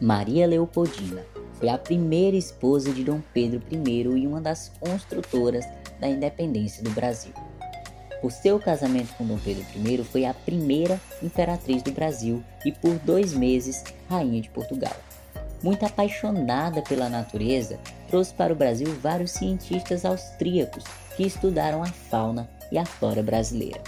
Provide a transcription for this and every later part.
Maria Leopoldina foi a primeira esposa de Dom Pedro I e uma das construtoras da independência do Brasil. Por seu casamento com Dom Pedro I, foi a primeira imperatriz do Brasil e por dois meses rainha de Portugal. Muito apaixonada pela natureza, trouxe para o Brasil vários cientistas austríacos que estudaram a fauna e a flora brasileira.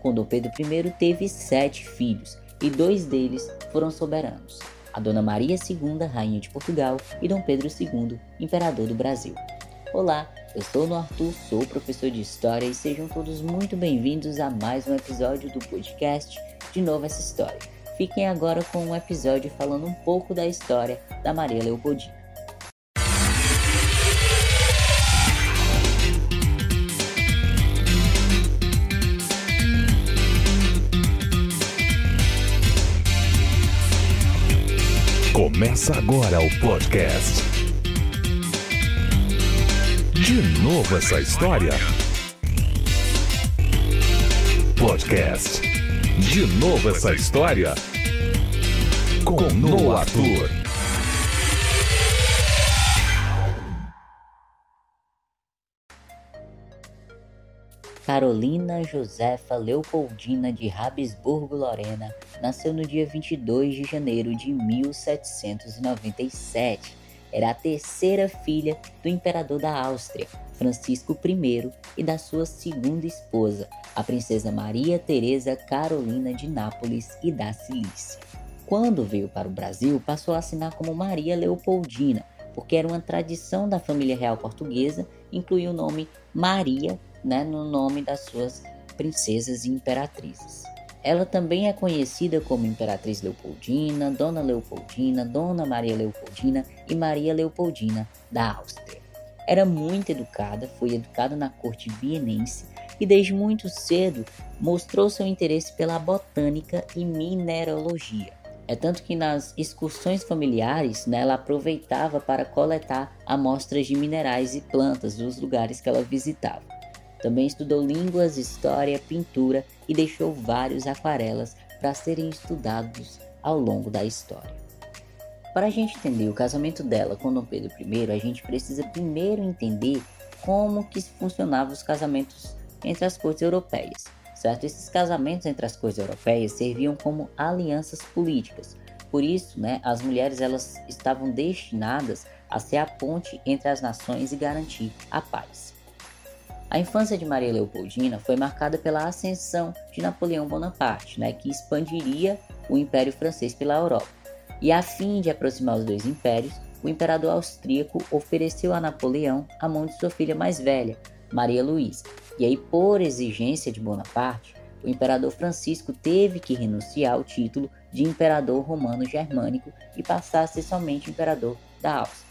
Com Dom Pedro I teve sete filhos e dois deles foram soberanos: a Dona Maria II, Rainha de Portugal, e Dom Pedro II, Imperador do Brasil. Olá, eu sou o Arthur, sou professor de História e sejam todos muito bem-vindos a mais um episódio do podcast De Novo Essa História. Fiquem agora com um episódio falando um pouco da história da Maria Leopoldina. Começa agora o podcast. De novo essa história. Podcast. De novo essa história. Com Noah Arthur. Carolina Josefa Leopoldina de Habsburgo-Lorena nasceu no dia 22 de janeiro de 1797. Era a terceira filha do imperador da Áustria, Francisco I, e da sua segunda esposa, a princesa Maria Teresa Carolina de Nápoles e da Cilícia. Quando veio para o Brasil, passou a assinar como Maria Leopoldina, porque era uma tradição da família real portuguesa incluir o nome Maria né, no nome das suas princesas e imperatrizes. Ela também é conhecida como Imperatriz Leopoldina, Dona Leopoldina, Dona Maria Leopoldina e Maria Leopoldina da Áustria. Era muito educada, foi educada na corte vienense e desde muito cedo mostrou seu interesse pela botânica e mineralogia. É tanto que nas excursões familiares né, ela aproveitava para coletar amostras de minerais e plantas dos lugares que ela visitava. Também estudou línguas, história, pintura e deixou vários aquarelas para serem estudados ao longo da história. Para a gente entender o casamento dela com Dom Pedro I, a gente precisa primeiro entender como que funcionavam os casamentos entre as cortes europeias, certo? Esses casamentos entre as cortes europeias serviam como alianças políticas. Por isso, né, as mulheres elas estavam destinadas a ser a ponte entre as nações e garantir a paz. A infância de Maria Leopoldina foi marcada pela ascensão de Napoleão Bonaparte, né, que expandiria o Império Francês pela Europa. E a fim de aproximar os dois impérios, o imperador austríaco ofereceu a Napoleão a mão de sua filha mais velha, Maria Luísa. E aí, por exigência de Bonaparte, o imperador Francisco teve que renunciar ao título de imperador romano germânico e passar a ser somente imperador da Áustria.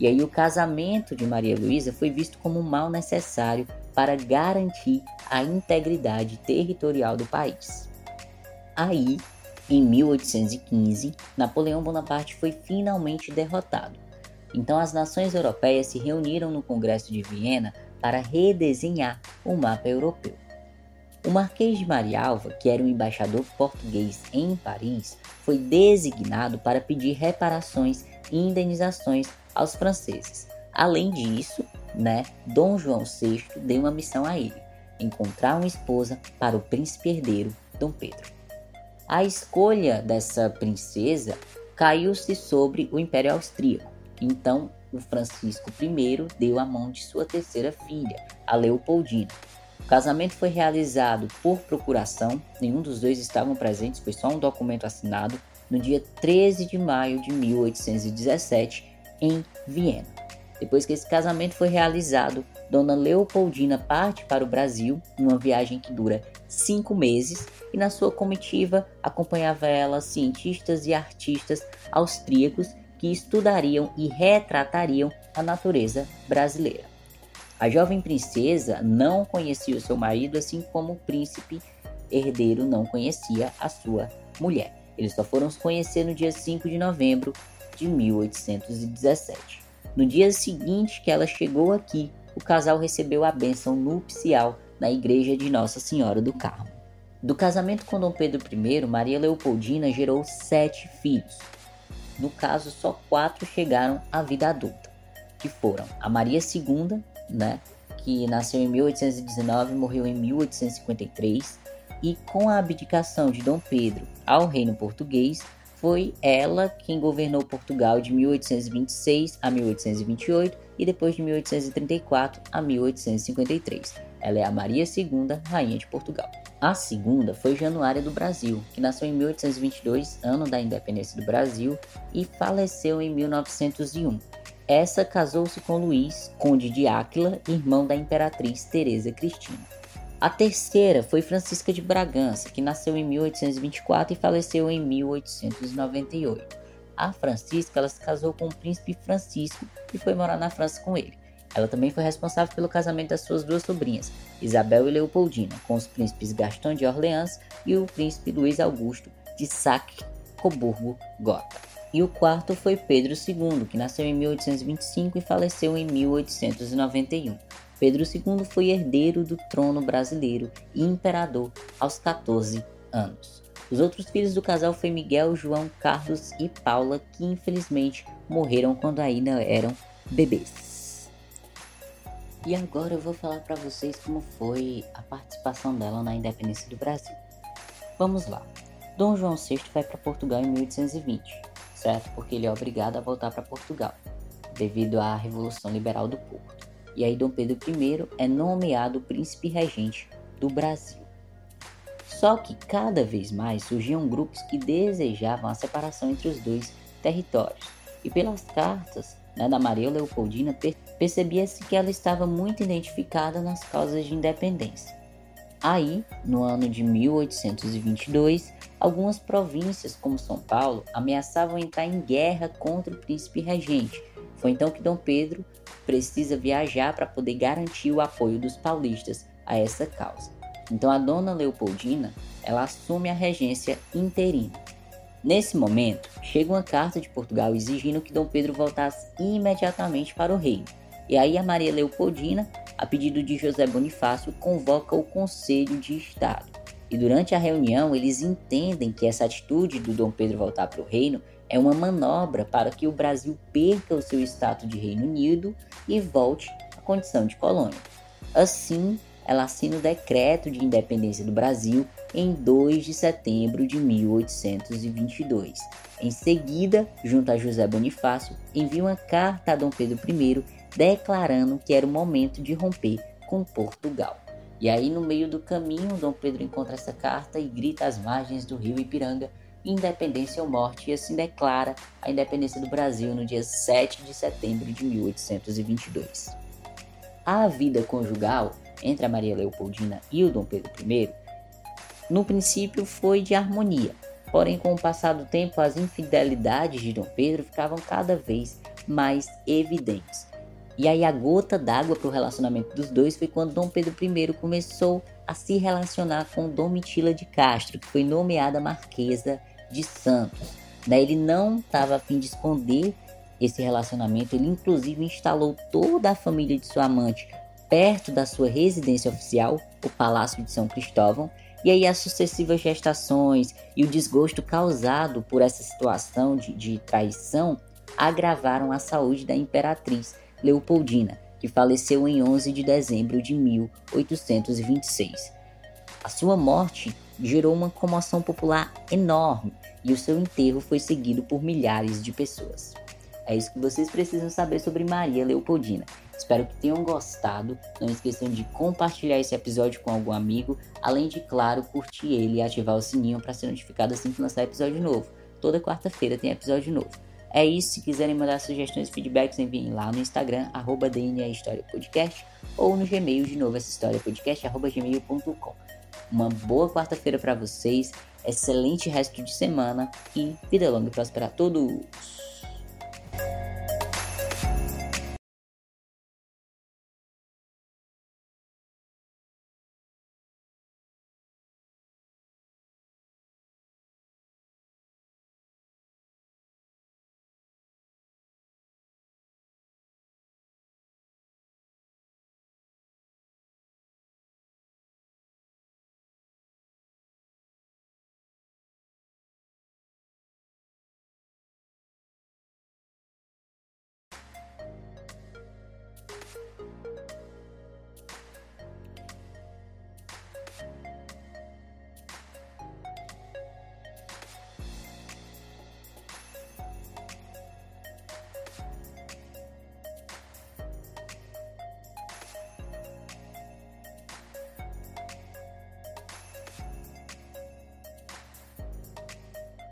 E aí o casamento de Maria Luísa foi visto como um mal necessário para garantir a integridade territorial do país. Aí, em 1815, Napoleão Bonaparte foi finalmente derrotado. Então as nações europeias se reuniram no Congresso de Viena para redesenhar o mapa europeu. O Marquês de Marialva, que era o embaixador português em Paris, foi designado para pedir reparações e indenizações aos franceses. Além disso, né, Dom João VI deu uma missão a ele: encontrar uma esposa para o príncipe herdeiro Dom Pedro. A escolha dessa princesa caiu-se sobre o Império Austríaco. Então, o Francisco I deu a mão de sua terceira filha, a Leopoldina. O casamento foi realizado por procuração, nenhum dos dois estavam presentes, foi só um documento assinado no dia 13 de maio de 1817 em Viena. Depois que esse casamento foi realizado, Dona Leopoldina parte para o Brasil, numa viagem que dura cinco meses, e na sua comitiva acompanhava ela cientistas e artistas austríacos que estudariam e retratariam a natureza brasileira. A jovem princesa não conhecia o seu marido, assim como o príncipe herdeiro não conhecia a sua mulher. Eles só foram se conhecer no dia 5 de novembro de 1817. No dia seguinte que ela chegou aqui, o casal recebeu a bênção nupcial na igreja de Nossa Senhora do Carmo. Do casamento com Dom Pedro I, Maria Leopoldina gerou sete filhos. No caso, só quatro chegaram à vida adulta, que foram a Maria II, né, que nasceu em 1819 e morreu em 1853, e com a abdicação de Dom Pedro ao reino português, foi ela quem governou Portugal de 1826 a 1828 e depois de 1834 a 1853. Ela é a Maria II, Rainha de Portugal. A segunda foi Januária do Brasil, que nasceu em 1822, ano da independência do Brasil, e faleceu em 1901. Essa casou-se com Luís, conde de Áquila, irmão da imperatriz Teresa Cristina. A terceira foi Francisca de Bragança, que nasceu em 1824 e faleceu em 1898. A Francisca ela se casou com o príncipe Francisco e foi morar na França com ele. Ela também foi responsável pelo casamento das suas duas sobrinhas, Isabel e Leopoldina, com os príncipes Gaston de Orleans e o príncipe Luiz Augusto de Saxe-Coburgo-Gotha. E o quarto foi Pedro II, que nasceu em 1825 e faleceu em 1891. Pedro II foi herdeiro do trono brasileiro e imperador aos 14 anos. Os outros filhos do casal foi Miguel, João, Carlos e Paula, que infelizmente morreram quando ainda eram bebês. E agora eu vou falar para vocês como foi a participação dela na independência do Brasil. Vamos lá. Dom João VI vai para Portugal em 1820, certo? Porque ele é obrigado a voltar para Portugal, devido à Revolução Liberal do Porto e aí Dom Pedro I é nomeado príncipe regente do Brasil. Só que cada vez mais surgiam grupos que desejavam a separação entre os dois territórios, e pelas cartas né, da Maria Leopoldina percebia-se que ela estava muito identificada nas causas de independência. Aí, no ano de 1822, algumas províncias, como São Paulo, ameaçavam entrar em guerra contra o príncipe regente. Foi então que Dom Pedro precisa viajar para poder garantir o apoio dos paulistas a essa causa. Então a dona Leopoldina, ela assume a regência interina. Nesse momento, chega uma carta de Portugal exigindo que Dom Pedro voltasse imediatamente para o reino. E aí a Maria Leopoldina, a pedido de José Bonifácio, convoca o Conselho de Estado. E durante a reunião, eles entendem que essa atitude do Dom Pedro voltar para o reino é uma manobra para que o Brasil perca o seu status de Reino Unido e volte à condição de colônia. Assim, ela assina o Decreto de Independência do Brasil em 2 de setembro de 1822. Em seguida, junto a José Bonifácio, envia uma carta a Dom Pedro I declarando que era o momento de romper com Portugal. E aí, no meio do caminho, Dom Pedro encontra essa carta e grita às margens do rio Ipiranga independência ou morte e assim declara a independência do Brasil no dia 7 de setembro de 1822. A vida conjugal entre a Maria Leopoldina e o Dom Pedro I, no princípio foi de harmonia, porém com o passar do tempo as infidelidades de Dom Pedro ficavam cada vez mais evidentes. E aí a gota d'água para o relacionamento dos dois foi quando Dom Pedro I começou a se relacionar com Domitila de Castro, que foi nomeada Marquesa de Santos. Né? Ele não estava a fim de esconder esse relacionamento, ele inclusive instalou toda a família de sua amante perto da sua residência oficial, o Palácio de São Cristóvão, e aí as sucessivas gestações e o desgosto causado por essa situação de, de traição agravaram a saúde da imperatriz Leopoldina, que faleceu em 11 de dezembro de 1826. A sua morte gerou uma comoção popular enorme e o seu enterro foi seguido por milhares de pessoas. É isso que vocês precisam saber sobre Maria Leopoldina. Espero que tenham gostado. Não esqueçam de compartilhar esse episódio com algum amigo, além de, claro, curtir ele e ativar o sininho para ser notificado assim que lançar episódio novo. Toda quarta-feira tem episódio novo. É isso, se quiserem mandar sugestões e feedbacks, enviem lá no Instagram, arroba DNA História Podcast, ou no Gmail de novo, essa história podcast, arroba gmail.com. Uma boa quarta-feira para vocês, excelente resto de semana e vida longa e próspera a todos!